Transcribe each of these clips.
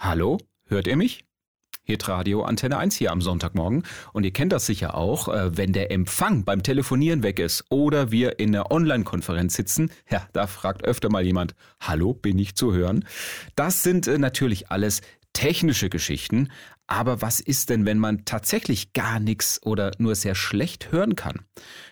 Hallo, hört ihr mich? Hitradio Antenne 1 hier am Sonntagmorgen. Und ihr kennt das sicher auch, äh, wenn der Empfang beim Telefonieren weg ist oder wir in einer Online-Konferenz sitzen. Ja, da fragt öfter mal jemand, hallo, bin ich zu hören? Das sind äh, natürlich alles technische Geschichten. Aber was ist denn, wenn man tatsächlich gar nichts oder nur sehr schlecht hören kann?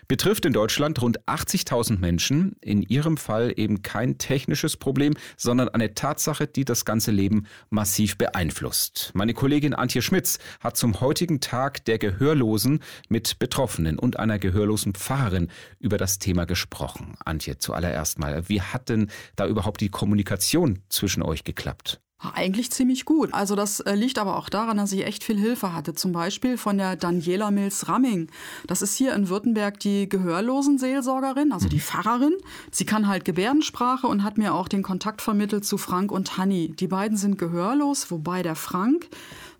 Betrifft in Deutschland rund 80.000 Menschen, in ihrem Fall eben kein technisches Problem, sondern eine Tatsache, die das ganze Leben massiv beeinflusst. Meine Kollegin Antje Schmitz hat zum heutigen Tag der Gehörlosen mit Betroffenen und einer gehörlosen Pfarrerin über das Thema gesprochen. Antje, zuallererst mal, wie hat denn da überhaupt die Kommunikation zwischen euch geklappt? Eigentlich ziemlich gut. Also das äh, liegt aber auch daran, dass ich echt viel Hilfe hatte. Zum Beispiel von der Daniela Mills-Ramming. Das ist hier in Württemberg die Gehörlosenseelsorgerin, also die mhm. Pfarrerin. Sie kann halt Gebärdensprache und hat mir auch den Kontakt vermittelt zu Frank und Hanni. Die beiden sind gehörlos, wobei der Frank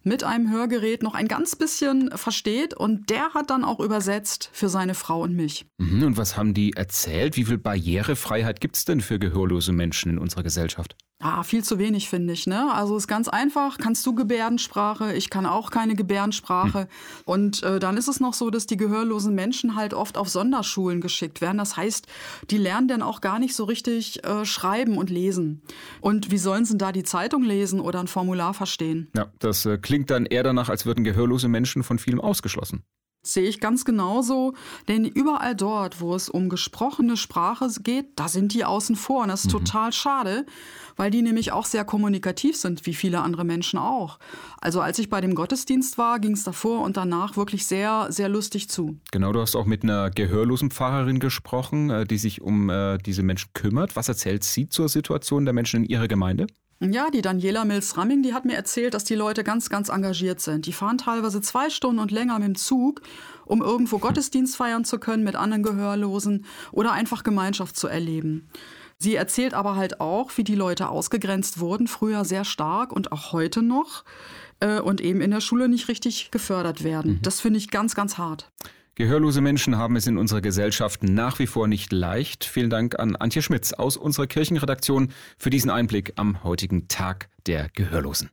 mit einem Hörgerät noch ein ganz bisschen versteht und der hat dann auch übersetzt für seine Frau und mich. Mhm, und was haben die erzählt? Wie viel Barrierefreiheit gibt es denn für gehörlose Menschen in unserer Gesellschaft? Ah, viel zu wenig, finde ich. Ne? Also ist ganz einfach. Kannst du Gebärdensprache? Ich kann auch keine Gebärdensprache. Hm. Und äh, dann ist es noch so, dass die gehörlosen Menschen halt oft auf Sonderschulen geschickt werden. Das heißt, die lernen dann auch gar nicht so richtig äh, schreiben und lesen. Und wie sollen sie da die Zeitung lesen oder ein Formular verstehen? Ja, das äh, klingt dann eher danach, als würden gehörlose Menschen von vielem ausgeschlossen. Sehe ich ganz genauso, denn überall dort, wo es um gesprochene Sprache geht, da sind die außen vor und das ist mhm. total schade, weil die nämlich auch sehr kommunikativ sind, wie viele andere Menschen auch. Also als ich bei dem Gottesdienst war, ging es davor und danach wirklich sehr, sehr lustig zu. Genau, du hast auch mit einer gehörlosen Pfarrerin gesprochen, äh, die sich um äh, diese Menschen kümmert. Was erzählt sie zur Situation der Menschen in ihrer Gemeinde? Ja, die Daniela Mills-Ramming, die hat mir erzählt, dass die Leute ganz, ganz engagiert sind. Die fahren teilweise zwei Stunden und länger mit dem Zug, um irgendwo Gottesdienst feiern zu können mit anderen Gehörlosen oder einfach Gemeinschaft zu erleben. Sie erzählt aber halt auch, wie die Leute ausgegrenzt wurden, früher sehr stark und auch heute noch, äh, und eben in der Schule nicht richtig gefördert werden. Mhm. Das finde ich ganz, ganz hart. Gehörlose Menschen haben es in unserer Gesellschaft nach wie vor nicht leicht. Vielen Dank an Antje Schmitz aus unserer Kirchenredaktion für diesen Einblick am heutigen Tag der Gehörlosen.